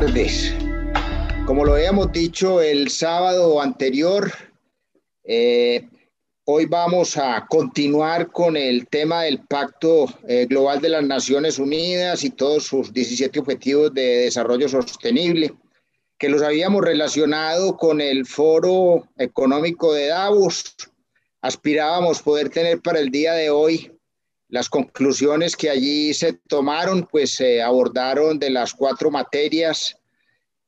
tardes. Como lo habíamos dicho el sábado anterior, eh, hoy vamos a continuar con el tema del Pacto eh, Global de las Naciones Unidas y todos sus 17 objetivos de desarrollo sostenible, que los habíamos relacionado con el Foro Económico de Davos. Aspirábamos poder tener para el día de hoy las conclusiones que allí se tomaron, pues se abordaron de las cuatro materias,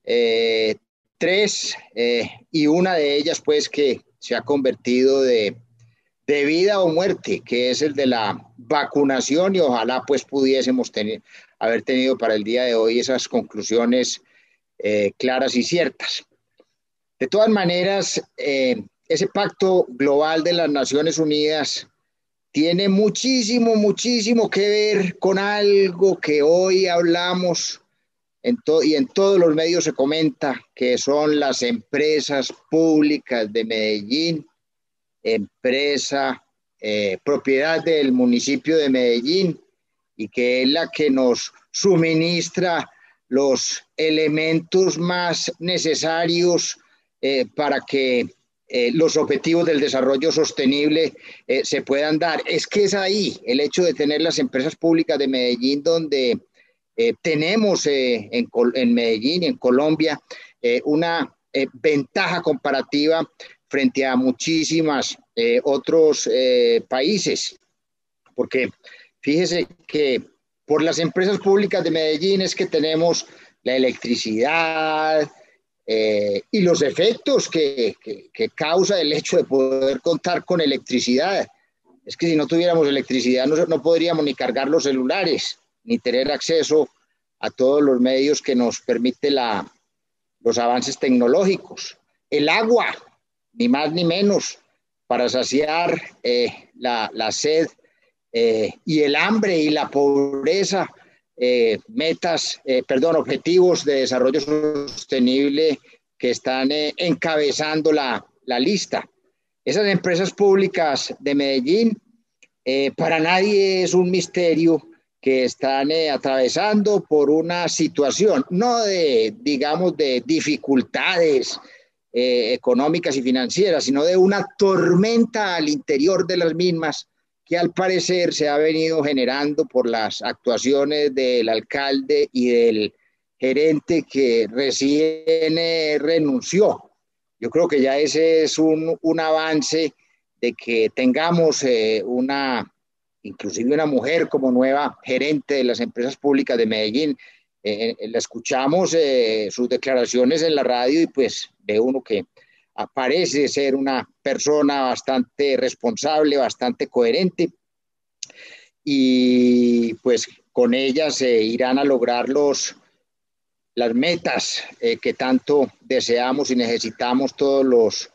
eh, tres, eh, y una de ellas, pues, que se ha convertido de, de, vida o muerte, que es el de la vacunación, y ojalá, pues, pudiésemos tener, haber tenido para el día de hoy esas conclusiones eh, claras y ciertas. De todas maneras, ese pacto global de las Naciones Unidas tiene muchísimo, muchísimo que ver con algo que hoy hablamos y en todos los medios se comenta, que son las empresas públicas de Medellín, empresa eh, propiedad del municipio de Medellín y que es la que nos suministra los elementos más necesarios eh, para que eh, los objetivos del desarrollo sostenible eh, se puedan dar. Es que es ahí el hecho de tener las empresas públicas de Medellín donde eh, tenemos en, en, Medellín, en Colombia, una ventaja comparativa frente a muchísimas otros países. Porque fíjese que por las empresas públicas de Medellín es que tenemos la electricidad, eh, y los efectos que, que, causa el hecho de poder contar con electricidad. Es que si no tuviéramos electricidad no, no podríamos ni cargar los celulares, ni tener acceso a todos los medios que nos permite la, los avances tecnológicos. El agua, ni más ni menos, para saciar eh, la, la, sed eh, y el hambre y la pobreza eh, metas, eh, perdón, objetivos de desarrollo sostenible que están eh, encabezando la, la, lista. Esas empresas públicas de Medellín, para nadie es un misterio que están atravesando por una situación, no de, digamos, de dificultades económicas y financieras, sino de una tormenta al interior de las mismas que al parecer se ha venido generando por las actuaciones del alcalde y del gerente que recién eh, renunció. Yo creo que ya ese es un, un avance de que tengamos eh, una, inclusive una mujer como nueva gerente de las empresas públicas de Medellín. Eh, la escuchamos sus declaraciones en la radio y pues ve uno que parece ser una persona bastante responsable, bastante coherente. Y pues con ella se irán a lograr los, las metas eh, que tanto deseamos y necesitamos todos los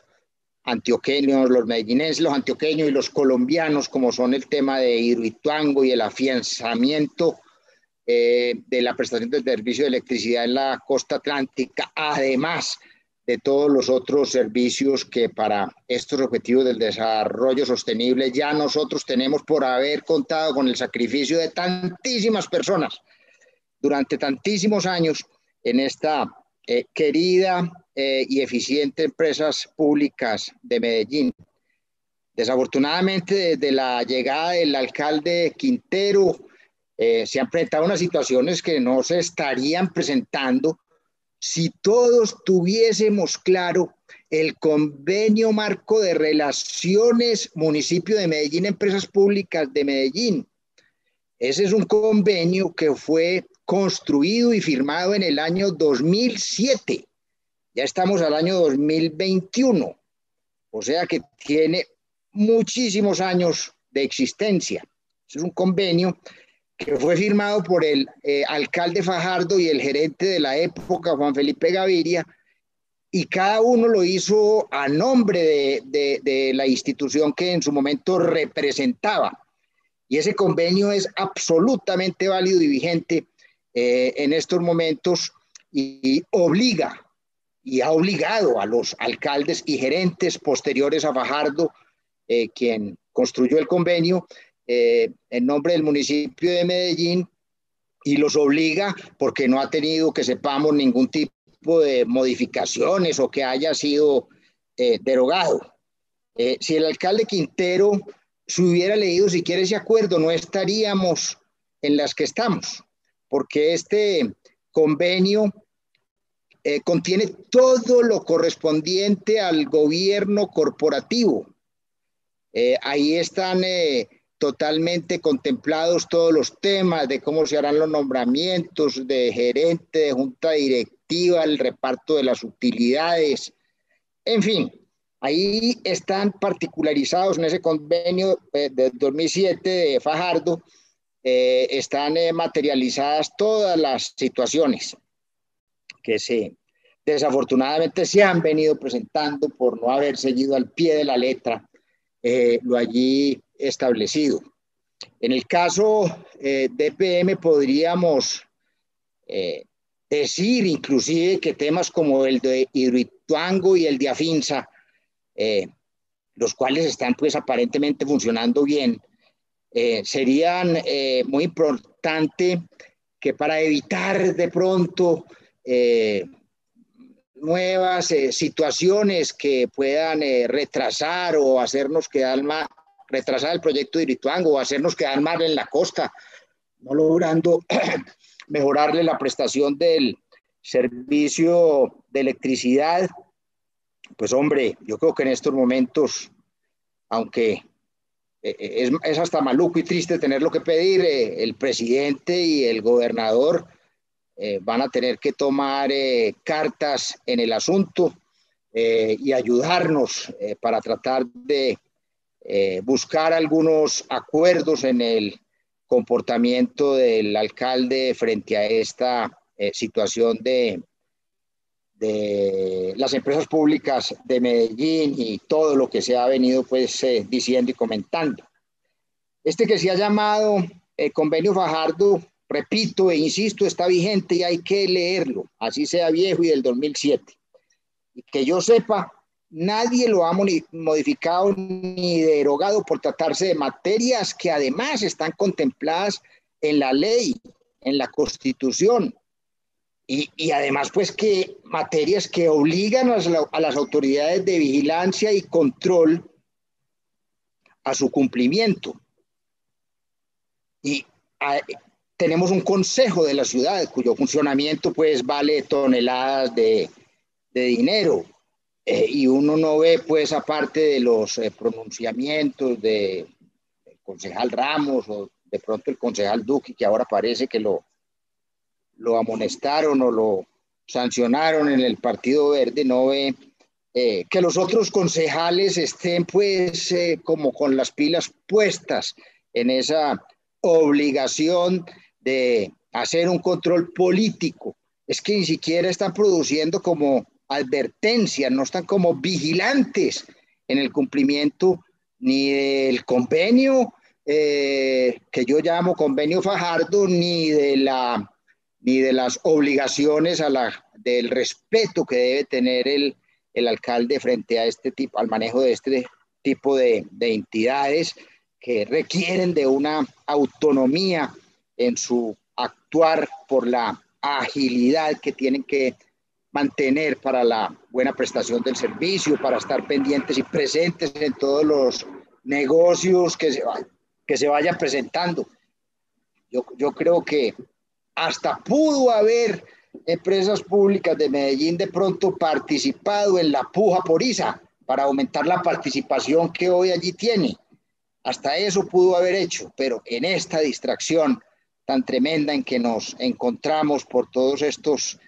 antioqueños, los medellinenses, los antioqueños y los colombianos, como son el tema de Hidroituango y el afianzamiento eh, de la prestación del servicio de electricidad en la costa atlántica, además de todos los otros servicios que para estos objetivos del desarrollo sostenible ya nosotros tenemos por haber contado con el sacrificio de tantísimas personas durante tantísimos años en esta eh, querida eh, y eficiente empresas públicas de Medellín. Desafortunadamente, desde la llegada del alcalde Quintero, eh, se han presentado unas situaciones que no se estarían presentando si todos tuviésemos claro el convenio marco de relaciones municipio de Medellín, empresas públicas de Medellín. Ese es un convenio que fue construido y firmado en el año 2007. Ya estamos al año 2021. O sea que tiene muchísimos años de existencia. Es un convenio que fue firmado por el eh, alcalde Fajardo y el gerente de la época, Juan Felipe Gaviria, y cada uno lo hizo a nombre de, la institución que en su momento representaba. Y ese convenio es absolutamente válido y vigente eh, en estos momentos y, obliga y ha obligado a los alcaldes y gerentes posteriores a Fajardo, eh, quien construyó el convenio, eh, en nombre del municipio de Medellín y los obliga porque no ha tenido que sepamos ningún tipo de modificaciones o que haya sido eh, derogado. Eh, si el alcalde Quintero se hubiera leído siquiera ese acuerdo, no estaríamos en las que estamos, porque este convenio eh, contiene todo lo correspondiente al gobierno corporativo. ahí están totalmente contemplados todos los temas de cómo se harán los nombramientos de gerente, de junta directiva, el reparto de las utilidades, en fin, ahí están particularizados en ese convenio eh, de 2007 de Fajardo, eh, están eh, materializadas todas las situaciones que se desafortunadamente se han venido presentando por no haber seguido al pie de la letra lo allí establecido. En el caso eh, de PM podríamos eh, decir inclusive que temas como el de Hidroituango y el de Afinsa, eh, los cuales están pues aparentemente funcionando bien, serían muy importante que para evitar de pronto nuevas situaciones que puedan retrasar o hacernos quedar más, retrasar el proyecto de Irituango o hacernos quedar mal en la costa, no logrando mejorarle la prestación del servicio de electricidad. Pues hombre, yo creo que en estos momentos, aunque eh, eh, es, hasta maluco y triste tenerlo que pedir, eh, el presidente y el gobernador van a tener que tomar cartas en el asunto y ayudarnos para tratar de eh, buscar algunos acuerdos en el comportamiento del alcalde frente a esta eh, situación de, de las empresas públicas de Medellín y todo lo que se ha venido pues eh, diciendo y comentando. Este que se ha llamado convenio Fajardo, repito e insisto, está vigente y hay que leerlo, así sea viejo y del 2007. Y que yo sepa, Nadie lo ha modificado ni derogado por tratarse de materias que además están contempladas en la ley, en la constitución. Y, además, pues que materias que obligan a, las autoridades de vigilancia y control a su cumplimiento. Y tenemos un consejo de la ciudad cuyo funcionamiento pues vale toneladas de, de dinero eh, y uno no ve, pues, aparte de los eh, pronunciamientos de, del concejal Ramos o de pronto el concejal Duque, que ahora parece que lo, lo amonestaron o lo sancionaron en el Partido Verde, no ve eh, que los otros concejales estén, pues, como con las pilas puestas en esa obligación de hacer un control político. Es que ni siquiera están produciendo como advertencias, no están como vigilantes en el cumplimiento ni del convenio eh, que yo llamo convenio Fajardo, ni de, la, ni de las obligaciones a la, del respeto que debe tener el, el alcalde frente a este tipo, al manejo de este tipo de, de entidades que requieren de una autonomía en su actuar por la agilidad que tienen que mantener para la buena prestación del servicio, para estar pendientes y presentes en todos los negocios que se, que se vayan presentando. Yo, yo creo que hasta pudo haber empresas públicas de Medellín de pronto participado en la puja por ISA para aumentar la participación que hoy allí tiene. Hasta eso pudo haber hecho, pero en esta distracción tan tremenda en que nos encontramos por todos estos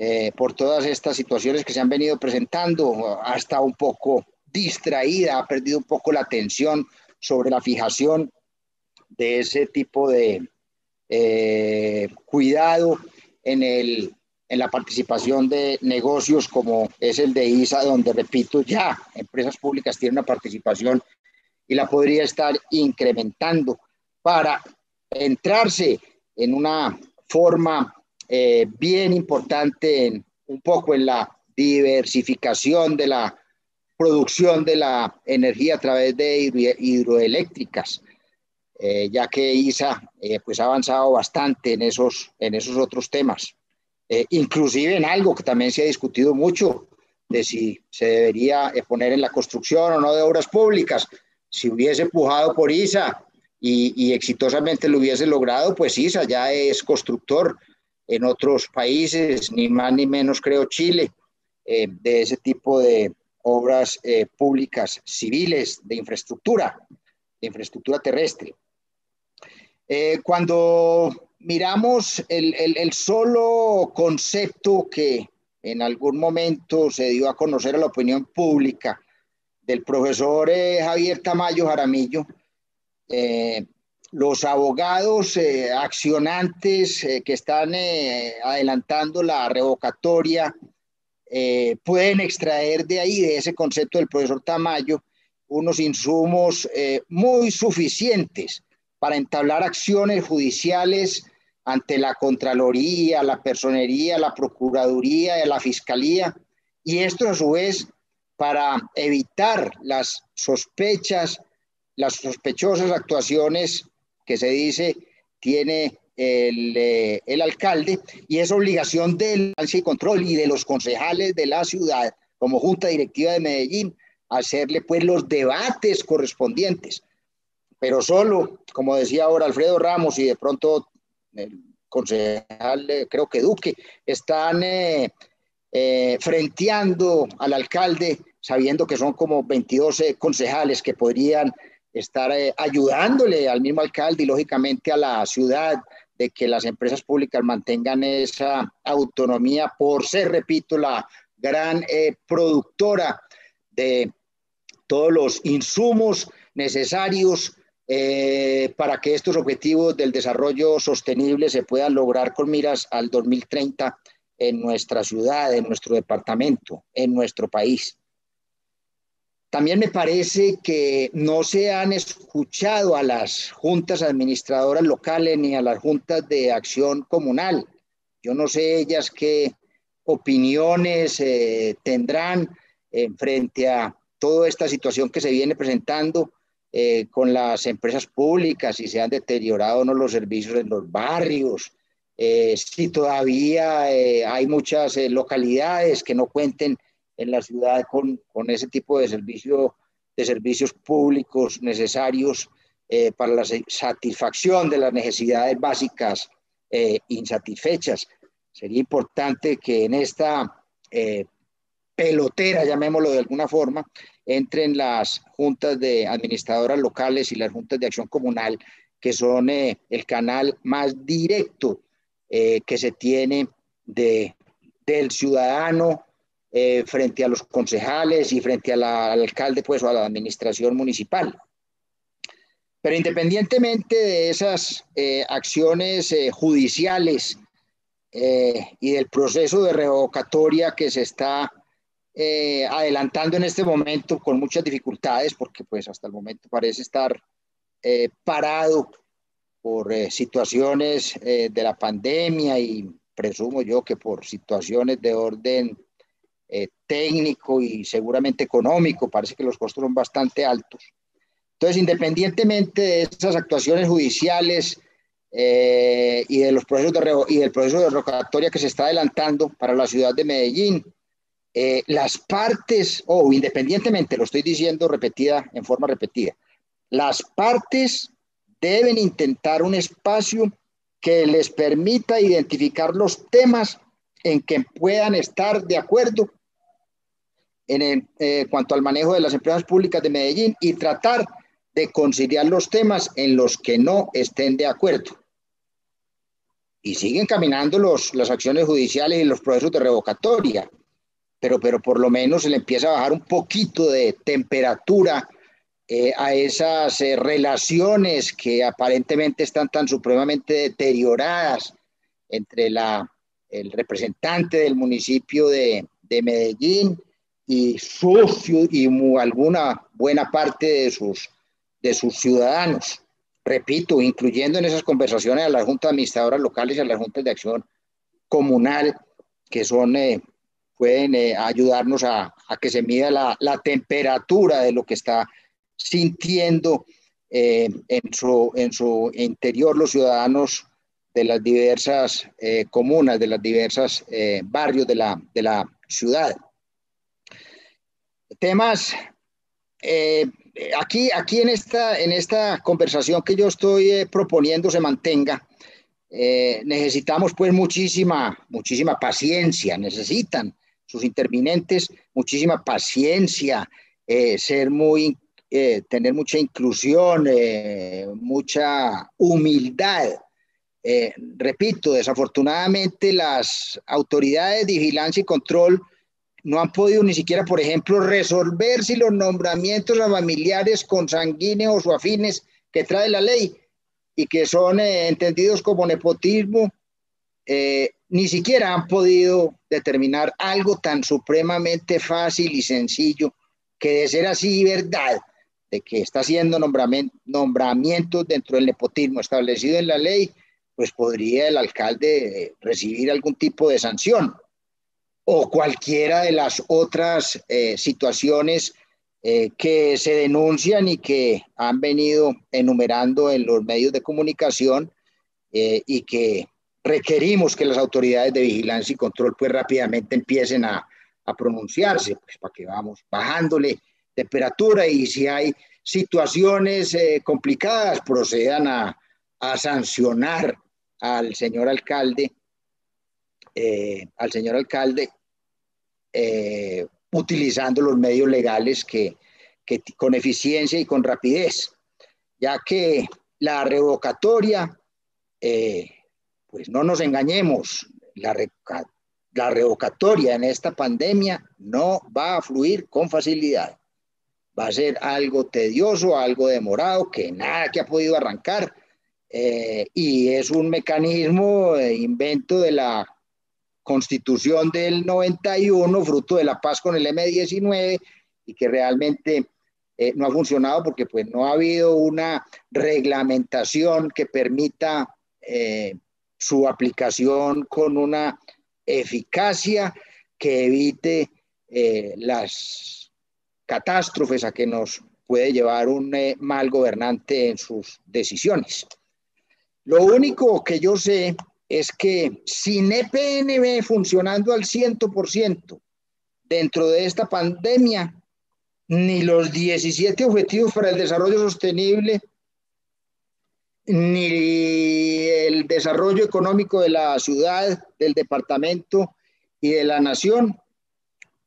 eh, por todas estas situaciones que se han venido presentando, ha estado un poco distraída, ha perdido un poco la atención sobre la fijación de ese tipo de eh, cuidado en, el, en la participación de negocios como es el de ISA, donde, repito, ya empresas públicas tienen una participación y la podría estar incrementando para entrarse en una forma eh, bien importante un poco en la diversificación de la producción de la energía a través de hidroeléctricas. eh, ya que ISA eh, pues ha avanzado bastante en esos, en esos otros temas, inclusive en algo que también se ha discutido mucho, de si se debería poner en la construcción o no de obras públicas. Si hubiese empujado por ISA y, y exitosamente lo hubiese logrado, pues ISA ya es constructor en otros países, ni más ni menos creo Chile, de ese tipo de, obras eh, públicas civiles de infraestructura, de infraestructura terrestre. Eh, cuando miramos el, el, solo concepto que en algún momento se dio a conocer a la opinión pública del profesor eh, Javier Tamayo Jaramillo, los abogados accionantes que están adelantando la revocatoria eh, pueden extraer de ahí, de ese concepto del profesor Tamayo, unos insumos eh, muy suficientes para entablar acciones judiciales ante la Contraloría, la Personería, la Procuraduría, la Fiscalía, y esto a su vez para evitar las sospechas, las sospechosas actuaciones que se dice tiene eh, el, alcalde y es obligación del y control y de los concejales de la ciudad como junta directiva de Medellín hacerle pues los debates correspondientes. Pero solo, como decía ahora Alfredo Ramos y de pronto el concejal, eh, creo que Duque, están eh, frenteando al alcalde sabiendo que son como 22 concejales que podrían estar ayudándole al mismo alcalde y lógicamente a la ciudad de que las empresas públicas mantengan esa autonomía por ser, repito, la gran eh, productora de todos los insumos necesarios eh, para que estos objetivos del desarrollo sostenible se puedan lograr con miras al 2030 en nuestra ciudad, en nuestro departamento, en nuestro país. También me parece que no se han escuchado a las juntas administradoras locales ni a las juntas de acción comunal. Yo no sé ellas qué opiniones eh, tendrán en frente a toda esta situación que se viene presentando eh, con las empresas públicas, si se han deteriorado o no los servicios en los barrios, eh, si todavía hay muchas localidades que no cuenten en la ciudad con, con ese tipo de, servicio, de servicios públicos necesarios eh, para la satisfacción de las necesidades básicas eh, insatisfechas. Sería importante que en esta eh, pelotera, llamémoslo de alguna forma, entren las juntas de administradoras locales y las juntas de acción comunal, que son el canal más directo que se tiene de, del ciudadano eh, frente a los concejales y frente al alcalde, pues, o a la administración municipal. Pero independientemente de esas eh, acciones eh, judiciales y del proceso de revocatoria que se está adelantando en este momento con muchas dificultades, porque pues hasta el momento parece estar parado por situaciones de la pandemia y presumo yo que por situaciones de orden eh, técnico y seguramente económico, parece que los costos son bastante altos. Entonces, independientemente de esas actuaciones judiciales eh, y, de los procesos de, y del proceso de revocatoria que se está adelantando para la ciudad de Medellín, eh, las partes, o independientemente, lo estoy diciendo repetida, en forma repetida, las partes deben intentar un espacio que les permita identificar los temas en que puedan estar de acuerdo en eh, cuanto al manejo de las empresas públicas de Medellín y tratar de conciliar los temas en los que no estén de acuerdo. Y siguen caminando los, las acciones judiciales y los procesos de revocatoria, pero, pero por lo menos se le empieza a bajar un poquito de temperatura eh, a esas eh, relaciones que aparentemente están tan supremamente deterioradas entre la, el representante del municipio de, de Medellín y socio y alguna buena parte de sus, de sus ciudadanos. Repito, incluyendo en esas conversaciones a las juntas administradoras locales y a las juntas de acción comunal, que son, eh, pueden eh, ayudarnos a, a, que se mida la, la, temperatura de lo que está sintiendo eh, en, su, en su interior los ciudadanos de las diversas eh, comunas, de las diversas eh, barrios de la, de la ciudad. Temas, aquí, aquí en, esta, en esta conversación que yo estoy proponiendo se mantenga, necesitamos pues muchísima, muchísima paciencia, necesitan sus intervinientes muchísima paciencia, ser muy eh, tener mucha inclusión, eh, mucha humildad. Eh, repito, desafortunadamente las autoridades de vigilancia y control no han podido ni siquiera, por ejemplo, resolver si los nombramientos a familiares consanguíneos o afines que trae la ley y que son entendidos como nepotismo, ni siquiera han podido determinar algo tan supremamente fácil y sencillo que de ser así verdad de que está haciendo nombramientos dentro del nepotismo establecido en la ley, pues podría el alcalde recibir algún tipo de sanción o cualquiera de las otras eh, situaciones eh, que se denuncian y que han venido enumerando en los medios de comunicación eh, y que requerimos que las autoridades de vigilancia y control pues rápidamente empiecen a, a pronunciarse, pues para que vamos bajándole temperatura y si hay situaciones eh, complicadas procedan a, sancionar al señor alcalde, eh, al señor alcalde eh, utilizando los medios legales que, con eficiencia y con rapidez, ya que la revocatoria, pues no nos engañemos, la, revocatoria en esta pandemia no va a fluir con facilidad va a ser algo tedioso, algo demorado, que nada que ha podido arrancar. Eh, y es un mecanismo invento de la constitución del 91, fruto de la paz con el M19, y que realmente eh, no ha funcionado porque pues no ha habido una reglamentación que permita eh, su aplicación con una eficacia que evite las catástrofes a que nos puede llevar un eh, mal gobernante en sus decisiones. Lo único que yo sé es que sin EPNB funcionando al 100% dentro de esta pandemia, ni los 17 objetivos para el desarrollo sostenible, ni el desarrollo económico de la ciudad, del departamento y de la nación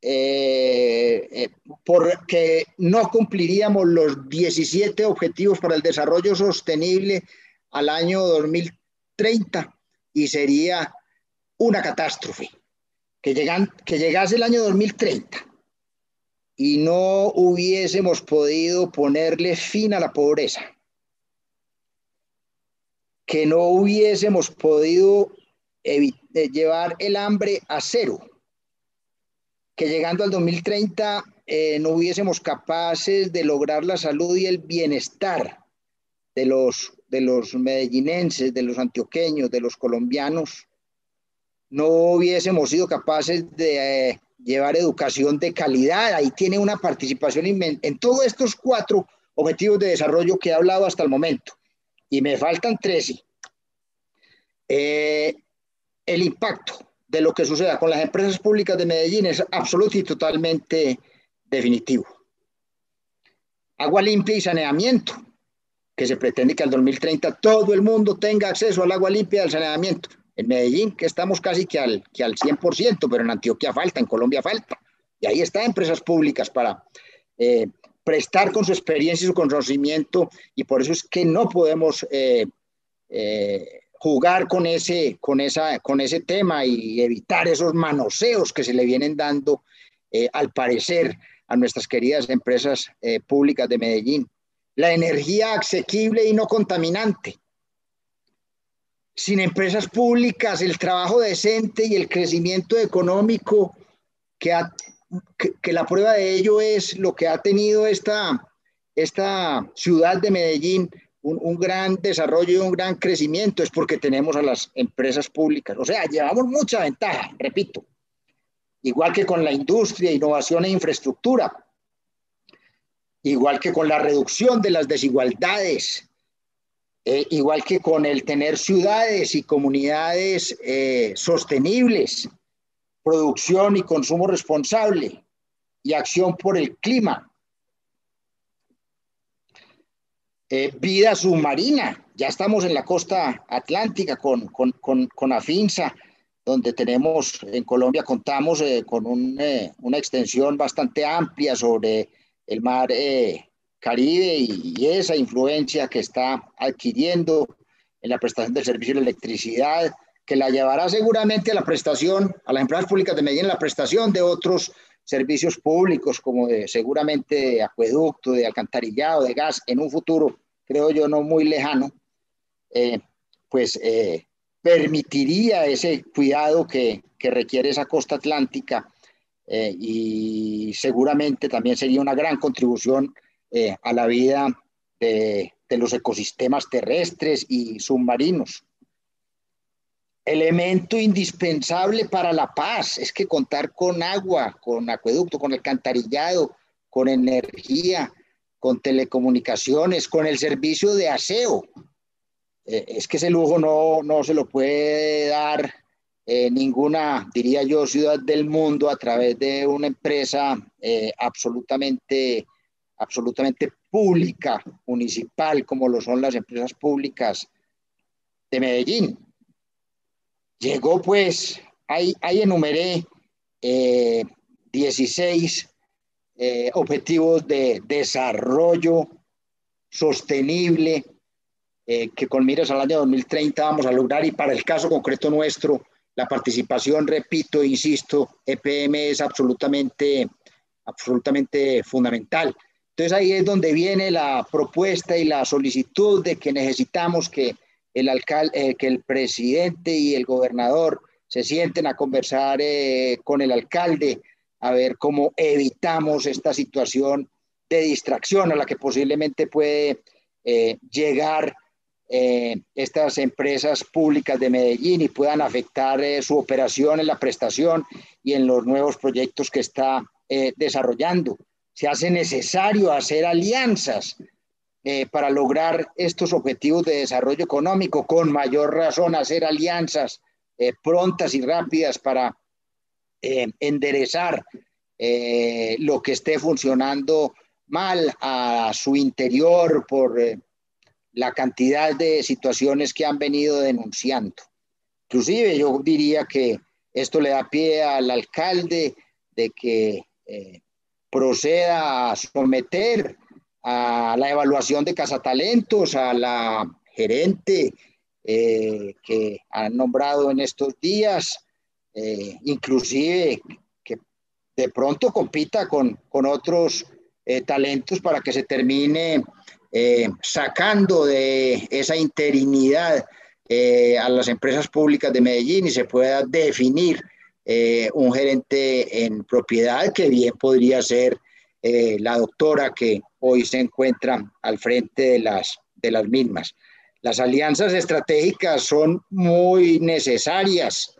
eh, eh, porque no cumpliríamos los 17 objetivos para el desarrollo sostenible al año 2030 y sería una catástrofe. Que, llegan, que llegase el año 2030 y no hubiésemos podido ponerle fin a la pobreza, que no hubiésemos podido eh, llevar el hambre a cero. Que llegando al 2030 eh, no hubiésemos capaces de lograr la salud y el bienestar de los, de los medellinenses, de los antioqueños, de los colombianos, no hubiésemos sido capaces de eh, llevar educación de calidad. Ahí tiene una participación en todos estos cuatro objetivos de desarrollo que he hablado hasta el momento. Y me faltan 13. Eh, el impacto de lo que suceda con las empresas públicas de Medellín es absoluto y totalmente definitivo. Agua limpia y saneamiento, que se pretende que al 2030 todo el mundo tenga acceso al agua limpia y al saneamiento. En Medellín, que estamos casi que al, que al 100%, pero en Antioquia falta, en Colombia falta. Y ahí están empresas públicas para eh, prestar con su experiencia y su conocimiento, y por eso es que no podemos eh, eh, jugar con ese, con, esa, con ese tema y evitar esos manoseos que se le vienen dando, al parecer, a nuestras queridas empresas públicas de Medellín. La energía asequible y no contaminante. Sin empresas públicas, el trabajo decente y el crecimiento económico, que, que, la prueba de ello es lo que ha tenido esta, esta ciudad de Medellín un, gran desarrollo y un gran crecimiento es porque tenemos a las empresas públicas. O sea, llevamos mucha ventaja, repito, igual que con la industria, innovación e infraestructura. Igual que con la reducción de las desigualdades, eh, igual que con el tener ciudades y comunidades eh, sostenibles, producción y consumo responsable y acción por el clima. Eh, vida submarina, ya estamos en la costa atlántica con, con, con, con AFINSA, donde tenemos, en Colombia contamos con una extensión bastante amplia sobre el mar eh, Caribe y, esa influencia que está adquiriendo en la prestación del servicio de electricidad, que la llevará seguramente a la prestación, a las empresas públicas de Medellín, la prestación de otros servicios públicos, como de, seguramente de acueducto, de alcantarillado, de gas, en un futuro, creo yo, no muy lejano, eh, pues eh, permitiría ese cuidado que, que requiere esa costa atlántica eh, y seguramente también sería una gran contribución eh, a la vida de, los ecosistemas terrestres y submarinos. Elemento indispensable para la paz es que contar con agua, con acueducto, con alcantarillado, con energía, con telecomunicaciones, con el servicio de aseo. Eh, es que ese lujo no, no se lo puede dar eh, ninguna, diría yo, ciudad del mundo a través de una empresa eh, absolutamente, absolutamente pública, municipal, como lo son las empresas públicas de Medellín. Llegó pues, ahí, ahí enumeré 16 eh, objetivos de desarrollo sostenible que con miras al año 2030 vamos a lograr y para el caso concreto nuestro la participación, repito, insisto, EPM es absolutamente, absolutamente fundamental. Entonces ahí es donde viene la propuesta y la solicitud de que necesitamos que el, alcalde, eh, que el presidente y el gobernador se sienten a conversar eh, con el alcalde a ver cómo evitamos esta situación de distracción a la que posiblemente puede eh, llegar eh, estas empresas públicas de Medellín y puedan afectar eh, su operación en la prestación y en los nuevos proyectos que está eh, desarrollando. Se hace necesario hacer alianzas para lograr estos objetivos de desarrollo económico, con mayor razón hacer alianzas prontas y rápidas para enderezar lo que esté funcionando mal a su interior por la cantidad de situaciones que han venido denunciando. Inclusive yo diría que esto le da pie al alcalde de que eh, proceda a someter a la evaluación de cazatalentos, a la gerente eh, que han nombrado en estos días, eh, inclusive que de pronto compita con, con otros talentos para que se termine eh, sacando de esa interinidad eh, a las empresas públicas de Medellín y se pueda definir eh, un gerente en propiedad que bien podría ser la doctora que hoy se encuentra al frente de las, de las mismas. Las alianzas estratégicas son muy necesarias,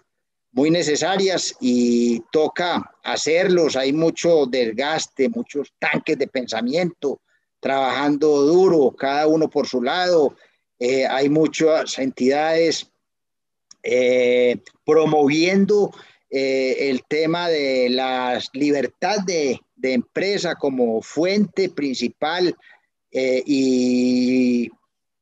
muy necesarias y toca hacerlos. Hay mucho desgaste, muchos tanques de pensamiento, trabajando duro, cada uno por su lado. Eh, hay muchas entidades eh, promoviendo eh, el tema de la libertad de, empresa como fuente principal y,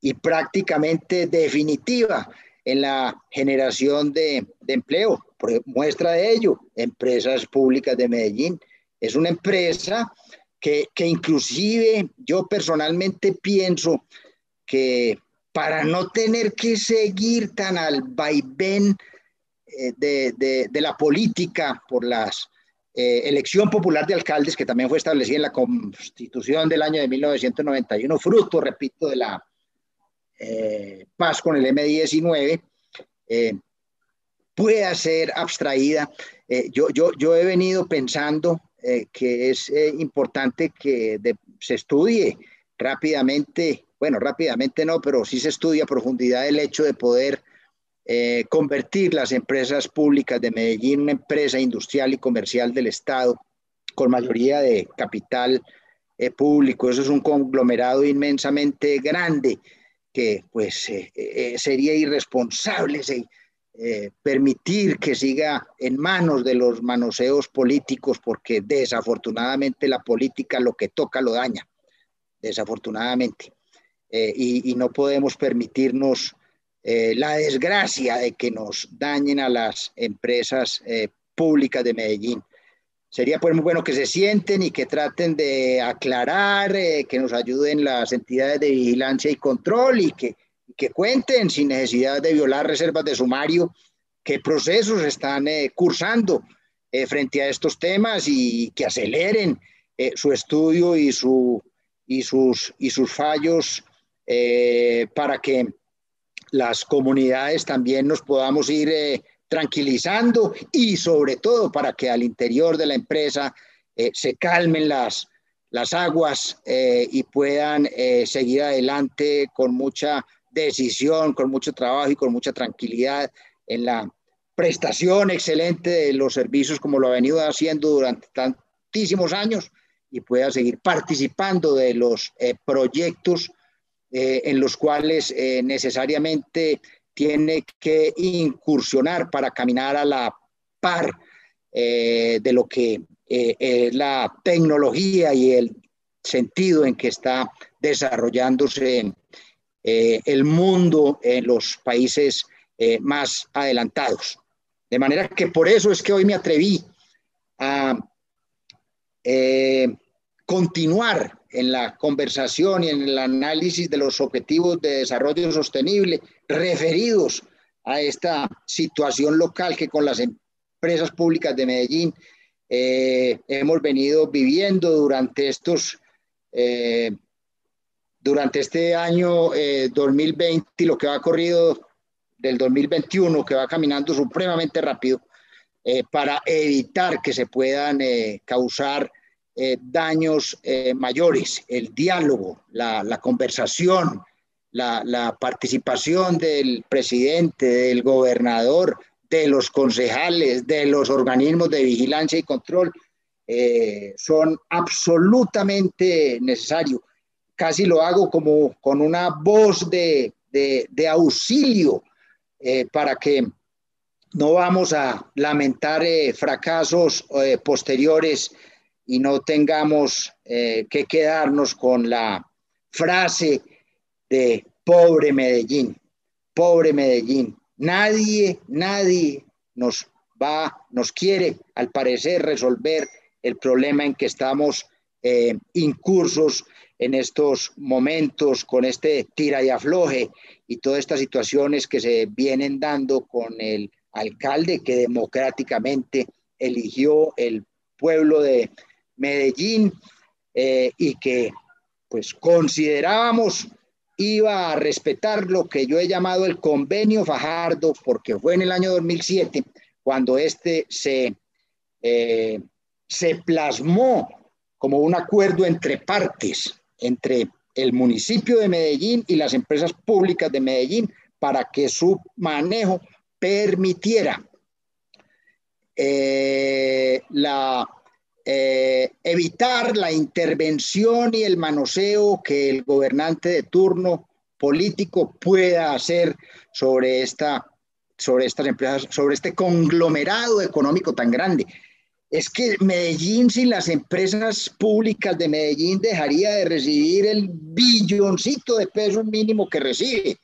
y, prácticamente definitiva en la generación de, de empleo. muestra de ello, Empresas Públicas de Medellín. Es una empresa que, inclusive yo personalmente pienso que para no tener que seguir tan al vaivén eh, de, la política por la eh, elección popular de alcaldes, que también fue establecida en la constitución del año de 1991, fruto, repito, de la eh, paz con el M19, pueda ser abstraída. yo, yo, yo he venido pensando eh, que es eh, importante que se estudie rápidamente, bueno, rápidamente no, pero sí se estudia a profundidad el hecho de poder eh, convertir las empresas públicas de Medellín en una empresa industrial y comercial del Estado con mayoría de capital público. Eso es un conglomerado inmensamente grande que pues sería irresponsable permitir que siga en manos de los manoseos políticos porque desafortunadamente la política lo que toca lo daña, desafortunadamente. y, no podemos permitirnos eh, la desgracia de que nos dañen a las empresas eh, públicas de Medellín. Sería pues muy bueno que se sienten y que traten de aclarar, eh, que nos ayuden las entidades de vigilancia y control y que, que cuenten sin necesidad de violar reservas de sumario qué procesos están cursando frente a estos temas y que aceleren su estudio y, su, y, sus, y sus fallos para que las comunidades también nos podamos ir eh, tranquilizando y sobre todo para que al interior de la empresa eh, se calmen las, las aguas eh, y puedan seguir adelante con mucha decisión, con mucho trabajo y con mucha tranquilidad en la prestación excelente de los servicios como lo ha venido haciendo durante tantísimos años y pueda seguir participando de los proyectos eh, en los cuales eh, necesariamente tiene que incursionar para caminar a la par eh, de lo que es la tecnología y el sentido en que está desarrollándose el mundo en los países más adelantados. De manera que por eso es que hoy me atreví a continuar en la conversación y en el análisis de los objetivos de desarrollo sostenible referidos a esta situación local que con las empresas públicas de Medellín eh, hemos venido viviendo durante estos eh, durante este año 2020 eh, y lo que va corrido del 2021 que va caminando supremamente rápido para evitar que se puedan causar eh, daños eh, mayores, el diálogo, la, conversación, la, participación del presidente, del gobernador, de los concejales, de los organismos de vigilancia y control, eh, son absolutamente necesarios. Casi lo hago como con una voz de, de auxilio para que no vamos a lamentar fracasos posteriores y no tengamos eh, que quedarnos con la frase de pobre Medellín, pobre Medellín. Nadie, nadie nos va, nos quiere, al parecer, resolver el problema en que estamos eh, incursos en estos momentos con este tira y afloje y todas estas situaciones que se vienen dando con el alcalde que democráticamente eligió el pueblo de Medellín eh, y que pues considerábamos iba a respetar lo que yo he llamado el convenio Fajardo, porque fue en el año 2007 cuando este se, eh, se plasmó como un acuerdo entre partes, entre el municipio de Medellín y las empresas públicas de Medellín, para que su manejo permitiera eh, la eh, evitar la intervención y el manoseo que el gobernante de turno político pueda hacer sobre, esta, sobre estas empresas, sobre este conglomerado económico tan grande. Es que Medellín sin las empresas públicas de Medellín dejaría de recibir el billoncito de pesos mínimo que recibe.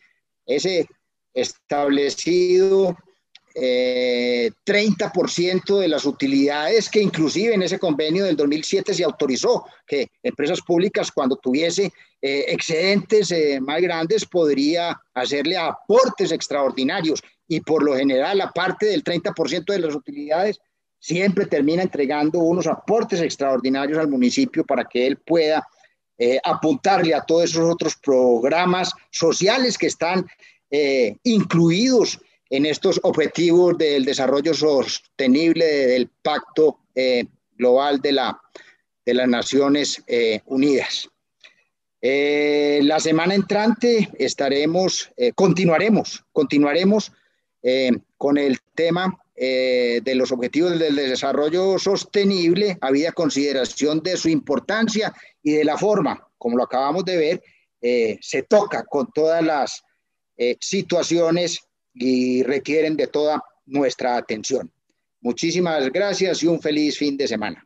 Ese establecido 30% eh, de las utilidades que inclusive en ese convenio del 2007 se autorizó que empresas públicas cuando tuviese eh, excedentes eh, más grandes podría hacerle aportes extraordinarios y por lo general aparte del 30% de las utilidades siempre termina entregando unos aportes extraordinarios al municipio para que él pueda apuntarle a todos esos otros programas sociales que están incluidos en estos objetivos del desarrollo sostenible del Pacto eh, Global de, la, de las Naciones eh, Unidas. Eh, la semana entrante estaremos, continuaremos, continuaremos con el tema eh, de los objetivos del desarrollo sostenible, había consideración de su importancia y de la forma, como lo acabamos de ver, eh, se toca con todas las eh, situaciones y requieren de toda nuestra atención. Muchísimas gracias y un feliz fin de semana.